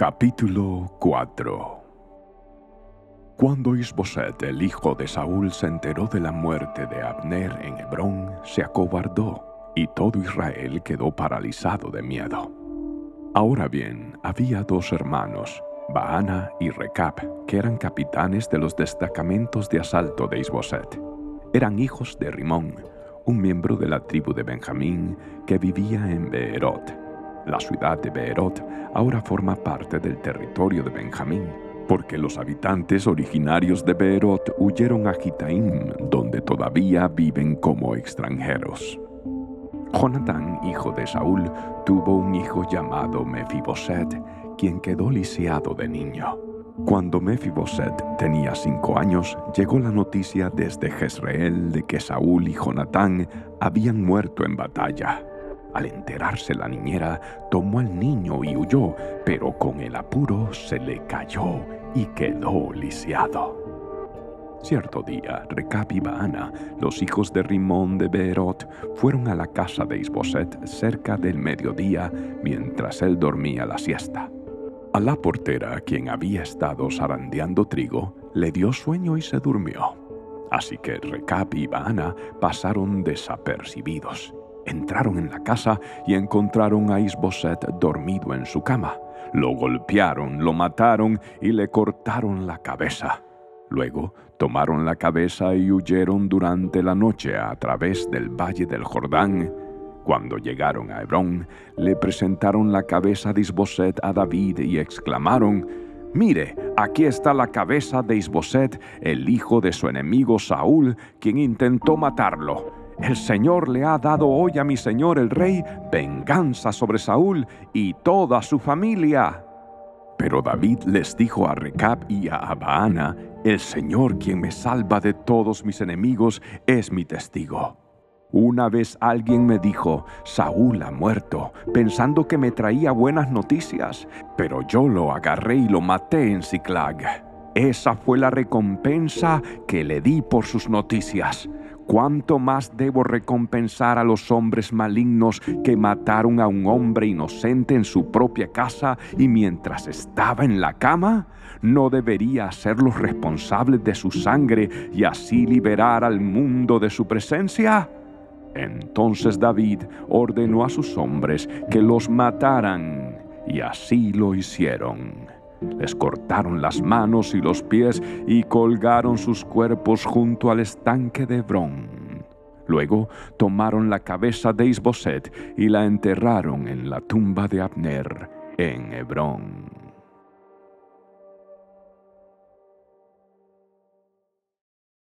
Capítulo 4 Cuando Isboset, el hijo de Saúl, se enteró de la muerte de Abner en Hebrón, se acobardó, y todo Israel quedó paralizado de miedo. Ahora bien, había dos hermanos, Baana y Recab, que eran capitanes de los destacamentos de asalto de Isboset. Eran hijos de Rimón, un miembro de la tribu de Benjamín que vivía en Beerot la ciudad de Beerot ahora forma parte del territorio de Benjamín, porque los habitantes originarios de Beerot huyeron a Gitaim, donde todavía viven como extranjeros. Jonatán, hijo de Saúl, tuvo un hijo llamado Mefiboset, quien quedó lisiado de niño. Cuando Mefiboset tenía cinco años, llegó la noticia desde Jezreel de que Saúl y Jonatán habían muerto en batalla. Al enterarse la niñera, tomó al niño y huyó, pero con el apuro se le cayó y quedó lisiado. Cierto día, Recab y Baana, los hijos de Rimón de Beerot, fueron a la casa de Isboset cerca del mediodía mientras él dormía la siesta. A la portera, quien había estado zarandeando trigo, le dio sueño y se durmió. Así que Recab y Baana pasaron desapercibidos. Entraron en la casa y encontraron a Isboset dormido en su cama. Lo golpearon, lo mataron y le cortaron la cabeza. Luego tomaron la cabeza y huyeron durante la noche a través del valle del Jordán. Cuando llegaron a Hebrón, le presentaron la cabeza de Isboset a David y exclamaron, Mire, aquí está la cabeza de Isboset, el hijo de su enemigo Saúl, quien intentó matarlo. El Señor le ha dado hoy a mi Señor el Rey venganza sobre Saúl y toda su familia. Pero David les dijo a Recab y a Abaana, el Señor quien me salva de todos mis enemigos es mi testigo. Una vez alguien me dijo, Saúl ha muerto, pensando que me traía buenas noticias, pero yo lo agarré y lo maté en Ciclag. Esa fue la recompensa que le di por sus noticias. ¿Cuánto más debo recompensar a los hombres malignos que mataron a un hombre inocente en su propia casa y mientras estaba en la cama? ¿No debería hacerlos responsables de su sangre y así liberar al mundo de su presencia? Entonces David ordenó a sus hombres que los mataran, y así lo hicieron. Les cortaron las manos y los pies y colgaron sus cuerpos junto al estanque de Hebrón. Luego tomaron la cabeza de Isboset y la enterraron en la tumba de Abner en Hebrón.